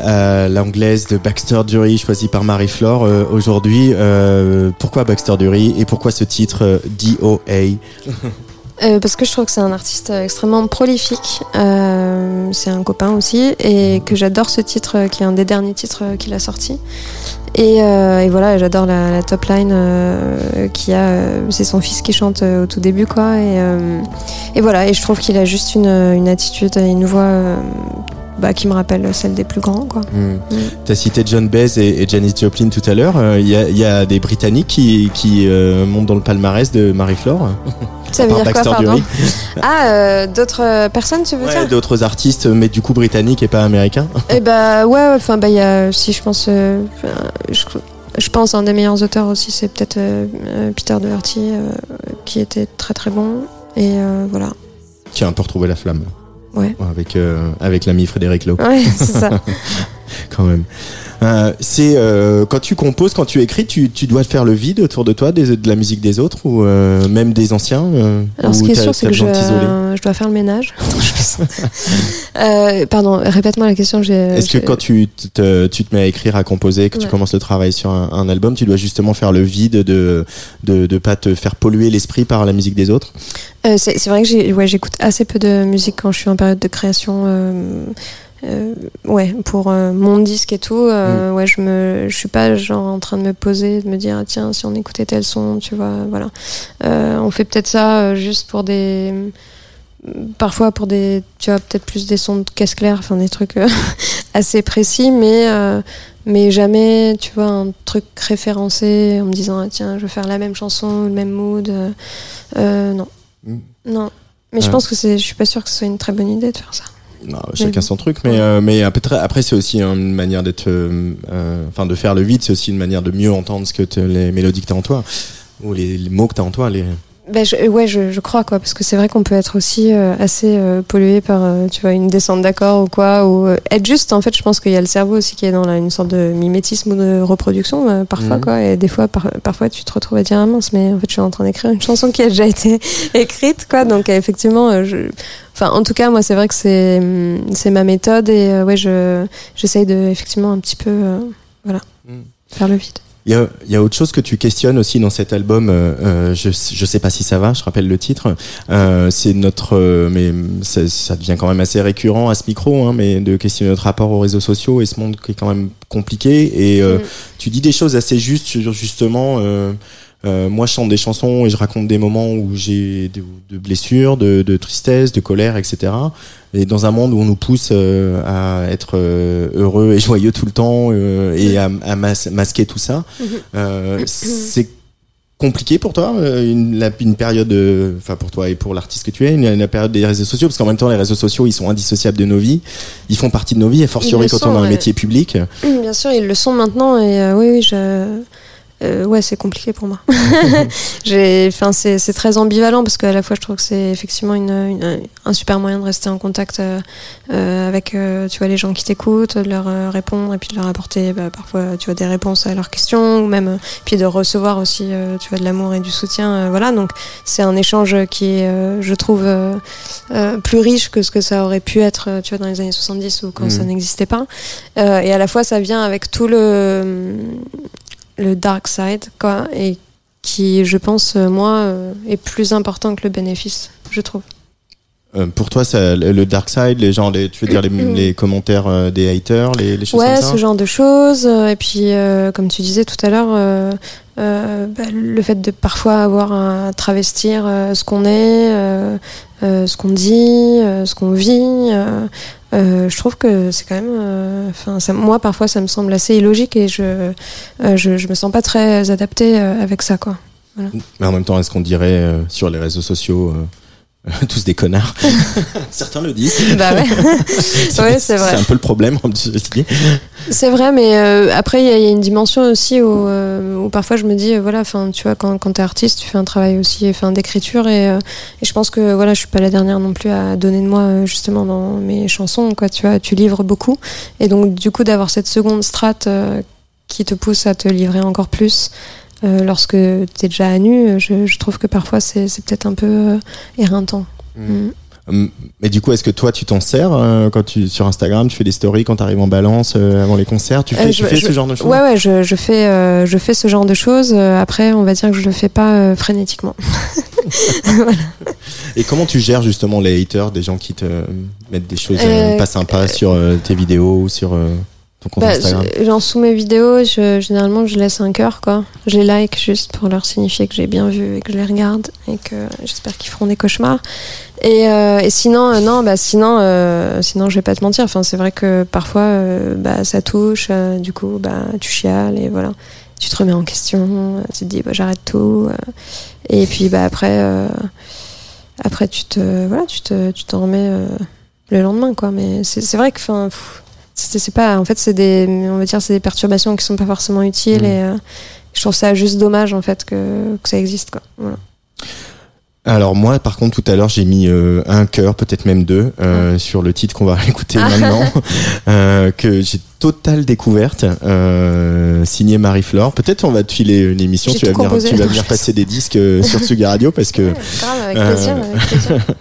À l'anglaise de Baxter Dury, choisie par Marie-Flore euh, aujourd'hui. Euh, pourquoi Baxter Dury et pourquoi ce titre euh, DOA parce que je trouve que c'est un artiste extrêmement prolifique. C'est un copain aussi et que j'adore ce titre qui est un des derniers titres qu'il a sorti. Et, voilà, j'adore la, top line euh, qui a. c'est son fils qui chante au tout début, quoi. Et, voilà, et je trouve qu'il a juste une, une attitude et une voix bah, qui me rappelle celle des plus grands, quoi. Tu as cité John Baez et, et Janis Joplin tout à l'heure. Euh, Il y, a, il y a des Britanniques qui, qui euh, montent dans le palmarès de Marie-Flore. Ça veut dire quoi, Baxter pardon Dury. Ah, euh, d'autres euh, personnes, tu veux Ouais, dire D'autres artistes, mais du coup britanniques et pas américains. Eh bah ouais, enfin bah il y a si je pense euh, je, je pense un des meilleurs auteurs aussi c'est peut-être euh, euh, Peter Doherty euh, qui était très très bon et euh, voilà. Qui a un peu retrouvé la flamme. Ouais. Avec, euh, avec l'ami Frédéric Lowe. Ouais, c'est ça. quand même. Euh, c'est euh, quand tu composes, quand tu écris, tu, tu dois faire le vide autour de toi des, de la musique des autres ou euh, même des anciens. Alors ce qui est sûr c'est que je, dois faire le ménage. Pardon, répète-moi la question. Est-ce que quand tu te, tu te mets à écrire, à composer, que tu commences le travail sur un, un album, tu dois justement faire le vide de de, de pas te faire polluer l'esprit par la musique des autres? C'est vrai que ouais, j'écoute assez peu de musique quand je suis en période de création. Euh, ouais, pour euh, mon disque et tout, Mm. euh, ouais, je me, je suis pas genre en train de me poser, de me dire ah, tiens si on écoutait tel son, tu vois, voilà. Euh, on fait peut-être ça euh, juste pour des, parfois pour des, tu vois, peut-être plus des sons de caisse claire, enfin des trucs euh, assez précis, mais euh, mais jamais, tu vois, un truc référencé en me disant ah, tiens je vais faire la même chanson, le même mood, non. Mm. Non. Mais je pense que c'est, je suis pas sûre que ce soit une très bonne idée de faire ça. Non, chacun son truc, mais euh, mais après, après c'est aussi une manière d'être, euh, euh, enfin de faire le vide, c'est aussi une manière de mieux entendre ce que les mélodies que t'as en toi ou les, les mots que t'as en toi. Les... Ben je, ouais, je, je crois quoi, parce que c'est vrai qu'on peut être aussi euh, assez euh, pollué par, euh, tu vois, une descente d'accord ou quoi, ou euh, être juste. En fait, je pense qu'il y a le cerveau aussi qui est dans la- une sorte de mimétisme ou de reproduction euh, parfois Mhm. quoi, et des fois, par- parfois, tu te retrouves à dire ah mince, mais en fait, je suis en train d'écrire une chanson qui a déjà été écrite quoi, donc euh, effectivement, euh, je, enfin, en tout cas, moi, c'est vrai que c'est, hum, c'est ma méthode et euh, ouais, je, j'essaye de effectivement un petit peu, euh, voilà, Mhm. faire le vide. Il y a, y a autre chose que tu questionnes aussi dans cet album. euh, euh, je, je sais pas si ça va. Je rappelle le titre. Euh, c'est notre, euh, mais ça, ça devient quand même assez récurrent à ce micro, hein, mais de questionner notre rapport aux réseaux sociaux et ce monde qui est quand même compliqué. Et euh, Mm. tu dis des choses assez justes sur justement. Euh, moi, je chante des chansons et je raconte des moments où j'ai de, de blessures, de, de tristesse, de colère, etc. Et dans un monde où on nous pousse euh, à être euh, heureux et joyeux tout le temps et à, à mas- masquer tout ça, euh, c'est compliqué pour toi une, la- une période, enfin pour toi et pour l'artiste que tu es, une, la période des réseaux sociaux, parce qu'en même temps les réseaux sociaux ils sont indissociables de nos vies, ils font partie de nos vies, et fortiori quand on sont, a un métier public. Bien sûr, ils le sont maintenant et oui, oui, je. Euh, ouais, c'est compliqué pour moi. J'ai, enfin, c'est, c'est très ambivalent parce qu'à la fois, je trouve que c'est effectivement une, une- un super moyen de rester en contact euh, euh, avec, euh, tu vois, les gens qui t'écoutent, de leur répondre et puis de leur apporter bah, parfois, tu vois, des réponses à leurs questions ou même, puis de recevoir aussi, tu vois, de l'amour et du soutien. voilà, donc c'est un échange qui est, je trouve, plus riche que ce que ça aurait pu être, tu vois, dans les années 70 ou quand ça n'existait pas. Et à la fois, ça vient avec tout le le dark side, quoi, et qui, je pense, euh, moi, euh, est plus important que le bénéfice, je trouve. Euh, pour toi, ça, le dark side, les gens, les, tu veux dire les, les commentaires des haters, les, les choses Ouais, comme ça ce genre de choses. Et puis, euh, comme tu disais tout à l'heure, euh, bah, le fait de parfois avoir à travestir ce qu'on est, ce qu'on dit, ce qu'on vit. Euh, je trouve que c'est quand même. euh, Enfin, moi, parfois, ça me semble assez illogique et je, euh, je, me sens pas très adaptée euh, avec ça, quoi. Mais en même temps, est-ce qu'on dirait sur les réseaux sociaux tous des connards Certains le disent. Bah ouais. Ouais, c'est vrai. C'est un peu le problème. C'est vrai, mais euh, après, il y, a- il y a une dimension aussi où, euh, où parfois je me dis, euh, voilà, enfin, tu vois, quand, quand t'es artiste, tu fais un travail aussi d'écriture et, euh, et je pense que voilà, je suis pas la dernière non plus à donner de moi justement dans mes chansons, quoi, tu vois, tu livres beaucoup. Et donc, du coup, d'avoir cette seconde strate euh, qui te pousse à te livrer encore plus. Euh, lorsque tu es déjà à nu, je, je trouve que parfois c'est peut-être un peu euh, éreintant. Mm. Hum, Mais du coup, est-ce que toi, tu t'en sers euh, quand tu sur Instagram, tu fais des stories quand tu arrives en balance euh, avant les concerts Tu fais, Euh, tu je- fais je- ce genre de choses? Ouais, ouais, je, je fais, euh, je fais ce genre de choses. Euh, Après, on va dire que je le fais pas euh, frénétiquement. Et comment tu gères justement les haters, des gens qui te mettent des choses euh, Euh, pas sympas sur euh, tes vidéos ou sur euh, ton compte Bah, Instagram je- genre sous mes vidéos, je, généralement, je laisse un cœur, quoi. Je les like juste pour leur signifier que j'ai bien vu et que je les regarde et que j'espère qu'ils feront des cauchemars. Et, euh, et sinon, euh, non, bah sinon, euh, sinon, je vais pas te mentir. Enfin, c'est vrai que parfois, euh, bah, ça touche. du coup, bah, tu chiales et voilà. Tu te remets en question. Tu te dis, bah, j'arrête tout. et puis, bah, après, après, tu te, voilà, tu te, tu t'en remets le lendemain, quoi. Mais c'est c'est vrai que, enfin, pff, c'est pas en fait c'est des on va dire c'est des perturbations qui sont pas forcément utiles Mm. et euh, je trouve ça juste dommage en fait que, que ça existe quoi voilà. Alors moi, par contre, tout à l'heure, j'ai mis euh, un cœur, peut-être même deux, euh, sur le titre qu'on va écouter Ah. maintenant, euh, que j'ai totale découverte, euh, signé Marie-Flore. Peut-être on va te filer une émission, tu vas, venir, composé. tu vas venir passer des disques euh, sur Tsuga Radio parce que grave avec Euh, plaisir, avec plaisir.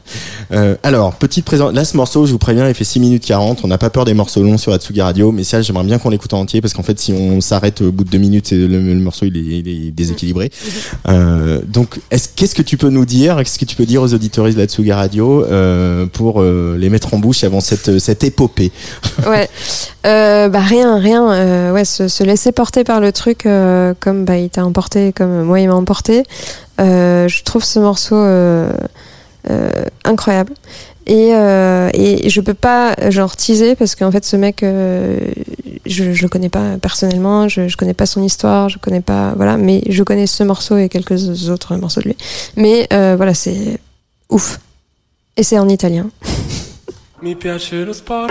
Euh, alors, petite présent. Là, ce morceau, je vous préviens, il fait 6 minutes 40. On n'a pas peur des morceaux longs sur Atsugi Radio, mais ça, j'aimerais bien qu'on l'écoute en entier parce qu'en fait, si on s'arrête au bout de 2 minutes, le, le morceau, il est, il est déséquilibré. Euh, donc, est-ce, qu'est-ce que tu peux nous dire Qu'est-ce que tu peux dire aux auditeurs de l'Atsugi Radio pour les mettre en bouche avant cette, cette épopée? Ouais euh, bah rien rien euh, ouais se, se laisser porter par le truc euh, comme bah il t'a emporté comme moi il m'a emporté. Euh, je trouve ce morceau euh, euh, incroyable. Et, euh, et je peux pas genre teaser parce qu'en fait ce mec euh, je, je le connais pas personnellement je, je connais pas son histoire je connais pas voilà mais je connais ce morceau et quelques autres morceaux de lui. Mais euh, voilà c'est ouf. Et c'est en italien. Mi piace lo sport,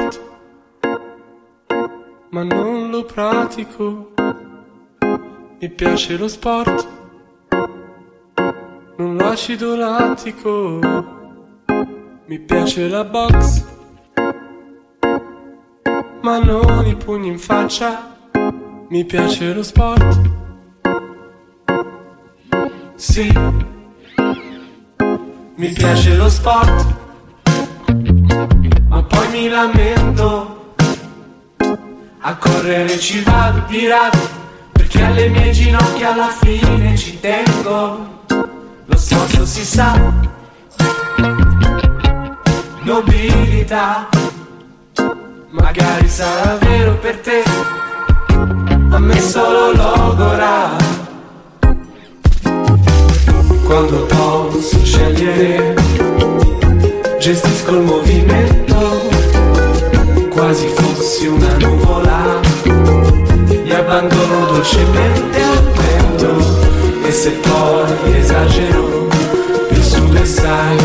ma non lo pratico. Mi piace lo sport, non l'acido lattico. Mi piace la box, ma non i pugni in faccia. Mi piace lo sport. Sì, mi piace lo sport ma poi mi lamento. A correre ci vado di rado, perché alle mie ginocchia alla fine ci tengo. Lo sforzo si sa, nobilità, magari sarà vero per te, a me solo logora. Quando posso scegliere gestisco il movimento, quasi fossi una nuvola, mi abbandono dolcemente al vento e se poi esagero, più su sai,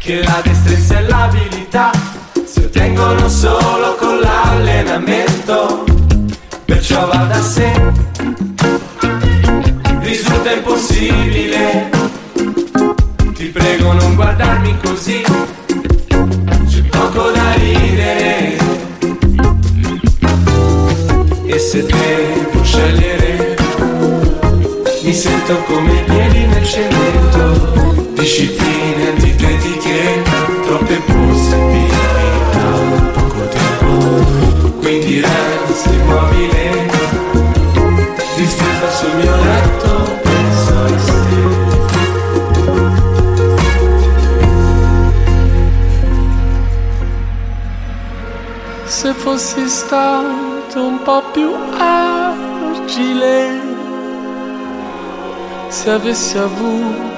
che la destrezza e l'abilità si ottengono solo con l'allenamento. Perciò va da sé, risulta impossibile. Ti prego non guardarmi così, c'è poco da ridere. E se devo scegliere, mi sento come i piedi nel cemento, discipline antitetiche, troppe possibilità, poco tempo, quindi resto immobile, distesa sul mio letto, penso a te. Se fossi stato un po' più agile, se avessi avuto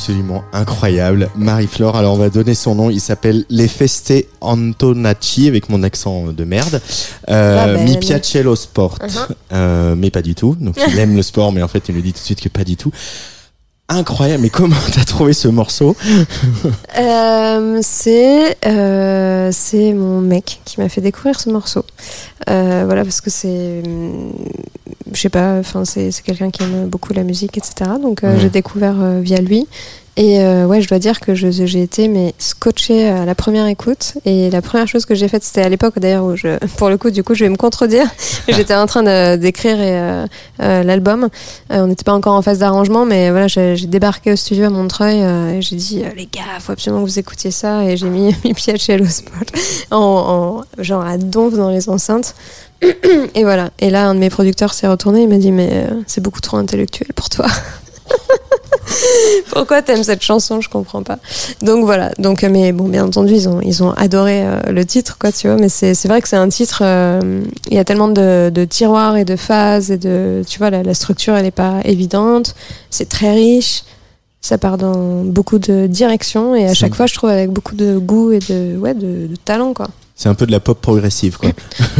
absolument incroyable. Marie-Flore, alors on va donner son nom, il s'appelle Les Feste Antonacci, avec mon accent de merde. Euh, Va bene. Mi piace lo sport. Uh-huh. Euh, mais pas du tout. Donc il aime le sport, mais en fait il nous dit tout de suite que pas du tout. Incroyable, mais comment t'as trouvé ce morceau Euh, c'est euh, c'est mon mec qui m'a fait découvrir ce morceau. Euh, voilà parce que c'est je sais pas, enfin c'est quelqu'un qui aime beaucoup la musique, etc. Donc j'ai découvert via lui. Et euh, ouais, je dois dire que j'ai été mais scotché à la première écoute. Et la première chose que j'ai faite, c'était à l'époque d'ailleurs où je, pour le coup, du coup, je vais me contredire. J'étais en train d'écrire euh, euh, l'album. On n'était pas encore en phase d'arrangement, mais voilà, j'ai débarqué au studio à Montreuil et j'ai dit les gars, faut absolument que vous écoutiez ça. Et j'ai mis mes pieds chez Hello Spot en, en genre à donf dans les enceintes. Et voilà. Et là, un de mes producteurs s'est retourné. Il m'a dit mais c'est beaucoup trop intellectuel pour toi. Pourquoi t'aimes cette chanson? Je comprends pas. Donc voilà. Donc, euh, mais bon, bien entendu, ils ont ils ont adoré euh, le titre, quoi, tu vois. Mais c'est c'est vrai que c'est un titre. euh, Il y a tellement de, de tiroirs et de phases et de, tu vois, la, la structure, elle est pas évidente. C'est très riche. Ça part dans beaucoup de directions et à chaque fois, je trouve avec beaucoup de goût et de ouais de, de talent, quoi. C'est un peu de la pop progressive, quoi.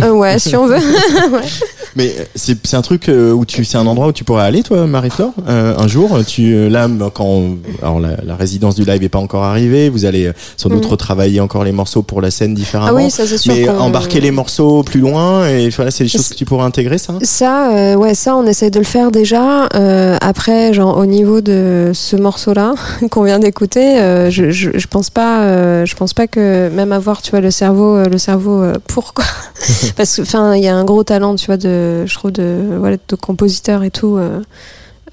Euh, ouais, si on veut. Mais c'est c'est un truc euh, où tu, c'est un endroit où tu pourrais aller, toi, Marie-Flore, euh, un jour. Tu là, quand alors la, la résidence du live est pas encore arrivée, vous allez sans doute Mhm. retravailler encore les morceaux pour la scène différemment. Ah oui, ça c'est sûr. mais embarquer les morceaux plus loin et voilà, c'est des choses que tu pourrais intégrer, ça? Ça, euh, ouais, ça, on essaie de le faire déjà. Après, genre au niveau de ce morceau-là qu'on vient d'écouter, je, je, je pense pas, je pense pas que même avoir, tu vois, le cerveau, le cerveau euh, pour quoi. Parce que, enfin, il y a un gros talent, tu vois, de, je trouve de, voilà, de compositeur et tout.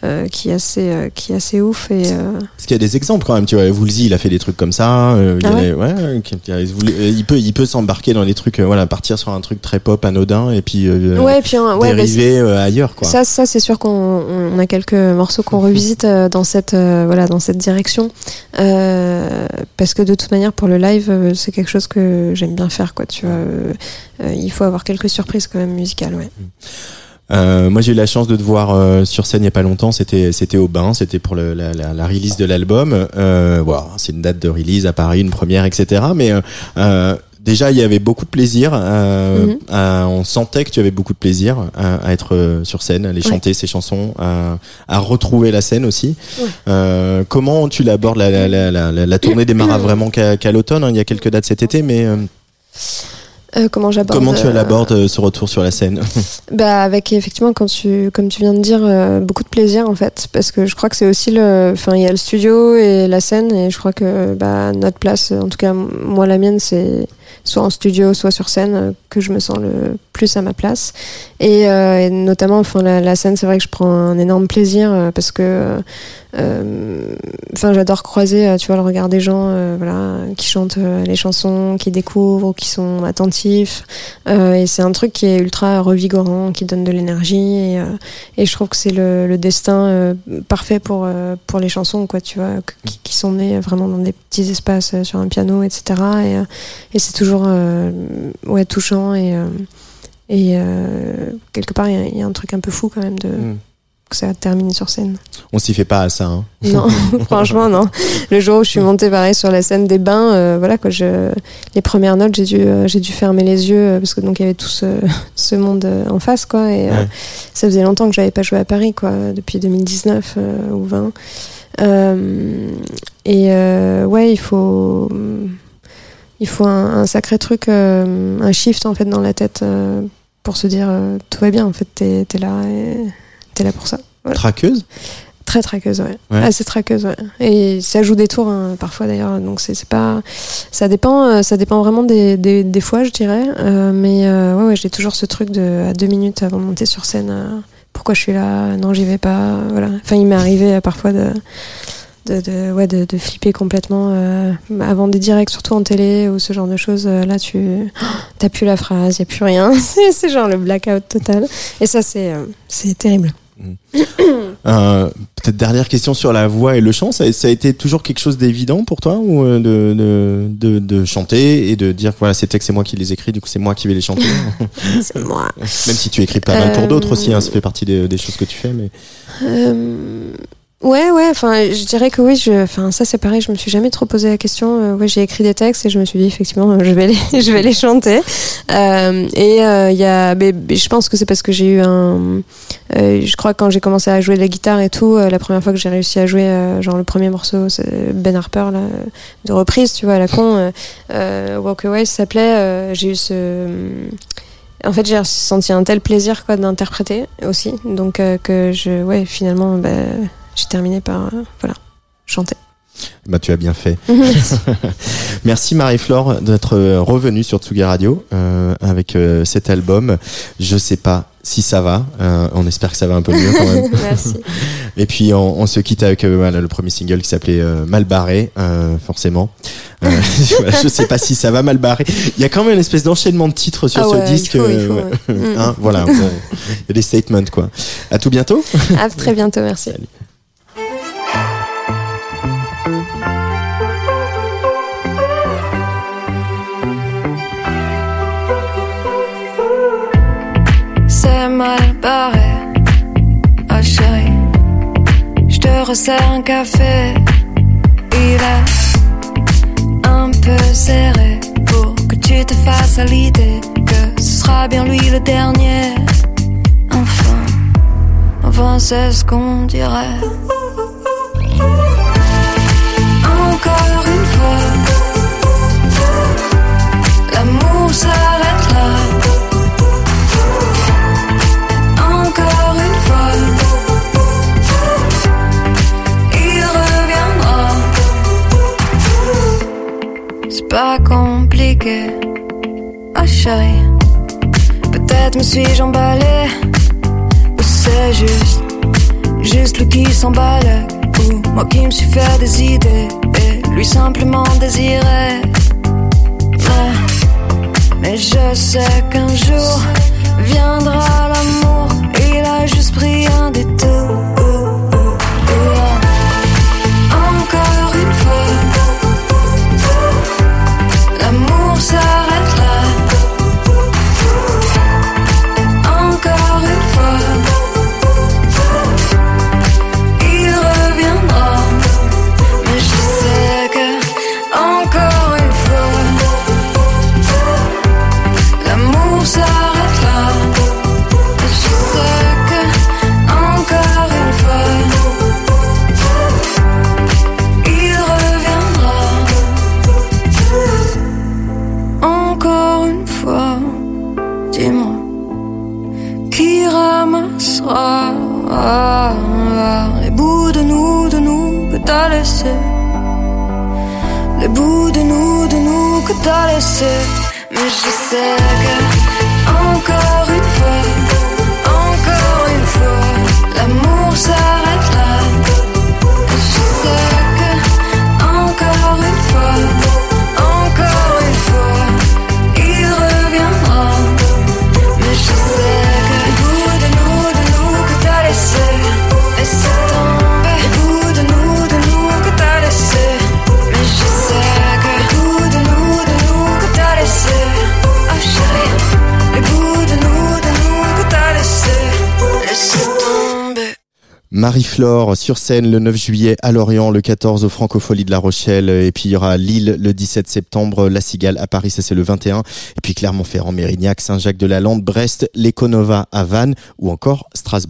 Euh, qui est assez euh, qui est assez ouf et euh, Parce qu'il y a des exemples quand même, tu vois. Woolsey, il a fait des trucs comme ça. il, ouais ouais, peut, il peut s'embarquer dans des trucs, voilà, partir sur un truc très pop, anodin, et puis ouais puis hein, ouais, bah, dériver euh, ailleurs, quoi. Ça, ça c'est sûr qu'on on a quelques morceaux qu'on revisite euh, dans cette voilà dans cette direction parce que de toute manière pour le live c'est quelque chose que j'aime bien faire quoi tu vois il faut avoir quelques surprises quand même musicales ouais Euh, moi, j'ai eu la chance de te voir euh, sur scène il y a pas longtemps. C'était, c'était au bain. C'était pour le, la, la, la release de l'album. Euh, voilà, c'est une date de release à Paris, une première, etc. Mais euh, euh, déjà, il y avait beaucoup de plaisir. Euh, Mhm. à- on sentait que tu avais beaucoup de plaisir à, à être sur scène, à aller Ouais. chanter ces chansons, à, à retrouver la scène aussi. Ouais. Euh, comment tu l'abordes la, la, la, la, la- la tournée démarra vraiment qu'à, qu'à l'automne. hein. Il y a quelques dates cet été, mais euh, Euh, comment j'aborde comment tu euh, l'abordes euh, ce retour sur la scène Bah avec effectivement quand tu comme tu viens de dire euh, beaucoup de plaisir en fait. Parce que je crois que c'est aussi le enfin il y a le studio et la scène. Et je crois que bah notre place en tout cas moi la mienne c'est soit en studio soit sur scène euh, que je me sens le plus à ma place. Et, euh, et notamment enfin la, la scène c'est vrai que je prends un énorme plaisir euh, parce que euh, euh, enfin j'adore croiser euh, tu vois le regard des gens euh, voilà qui chantent euh, les chansons qui découvrent ou qui sont attentifs euh, et c'est un truc qui est ultra revigorant, qui donne de l'énergie. Et, euh, je trouve que c'est le, destin euh, parfait pour, euh, pour les chansons, quoi, tu vois, qui, sont nées vraiment dans des petits espaces euh, sur un piano, etc. Et, euh, c'est toujours euh, ouais, touchant. Et, euh, euh, quelque part, il y a- il y, a un truc un peu fou quand même de, Mm. Que ça termine sur scène. On s'y fait pas à ça. Hein. Non, franchement, non. Le jour où je suis montée pareil sur la scène des bains, euh, voilà quoi, je, les premières notes, j'ai dû, euh, j'ai dû fermer les yeux euh, parce que donc il y avait tout ce, ce monde en face quoi. Et Ouais. ça faisait longtemps que j'avais pas joué à Paris quoi, depuis 2019 euh, ou 20. Euh, et ouais, il faut, il faut un, un sacré truc, un shift en fait dans la tête pour se dire tout va bien. En fait, t'es, t'es là et t'es là pour ça. Voilà. Traqueuse? Très traqueuse, ouais. Ouais. Assez traqueuse, ouais. Et ça joue des tours hein, parfois d'ailleurs, donc c'est pas. Ça dépend, euh, ça dépend vraiment des, des, des fois, je dirais. Euh, mais euh, ouais, ouais, j'ai toujours ce truc de à deux minutes avant de monter sur scène. euh, pourquoi je suis là? Non, j'y vais pas. Voilà. Enfin, il m'est arrivé parfois de. De, de, ouais, de, de flipper complètement euh, avant des directs, surtout en télé ou ce genre de choses. euh, là, tu t'as plus la phrase, il y a plus rien. C'est genre le blackout total. Et ça, c'est euh, c'est terrible. Euh, Peut-être dernière question sur la voix et le chant. Ça, ça a été toujours quelque chose d'évident pour toi ou euh, de, de, de, de chanter et de dire que voilà, ces textes, c'est moi qui les écris, du coup, c'est moi qui vais les chanter? C'est moi. Même si tu écris pas mal pour Euh, d'autres aussi, hein, ça fait partie des, des choses que tu fais. Mais Euh, ouais, ouais, enfin, je dirais que oui, je, enfin, ça c'est pareil, je me suis jamais trop posé la question. Euh, ouais, j'ai écrit des textes et je me suis dit, effectivement, je vais les, je vais les chanter. Euh, et euh, il y a, mais, je pense que c'est parce que j'ai eu un, euh, je crois que quand j'ai commencé à jouer de la guitare et tout, la première fois que j'ai réussi à jouer, genre le premier morceau, Ben Harper, là, de reprise, tu vois, à la con, Walk Away s'appelait, j'ai eu ce, en fait, j'ai ressenti un tel plaisir quoi d'interpréter aussi, donc que je, ouais, finalement, bah, j'ai terminé par euh, voilà chanter. Bah, tu as bien fait. Merci. Merci Marie-Flore d'être euh, revenue sur Tsugi Radio euh, avec euh, cet album. Je sais pas si ça va. Euh, on espère que ça va un peu mieux quand même. Merci. Et puis on, on se quitte avec euh, voilà, le premier single qui s'appelait euh, Mal barré, euh, forcément. Euh, voilà, je sais pas si ça va mal barré. Il y a quand même une espèce d'enchaînement de titres sur Ah ce il disque. faut, il faut, ouais. ouais. Mm. Hein, voilà, il y a des statements quoi. À tout bientôt. À très bientôt, merci. C'est mal barré, oh chérie. Je te resserre un café. Il est un peu serré pour que tu te fasses à l'idée que ce sera bien lui le dernier. Enfin, enfin c'est ce qu'on dirait. Encore pas compliqué, oh chérie. Peut-être me suis-je emballé, ou c'est juste, juste lui qui s'emballe, ou moi qui me suis fait des idées, et lui simplement désiré. Mais, mais je sais qu'un jour viendra l'amour. Il a juste pris un détour. Sur scène le 9 juillet à Lorient, le 14 au Francofolie de La Rochelle, et puis il y aura Lille le 17 septembre, La Cigale à Paris, ça c'est le 21, et puis Clermont-Ferrand, Mérignac, Saint-Jacques-de-la-Lande, Brest, l'Econova à Vannes ou encore Strasbourg.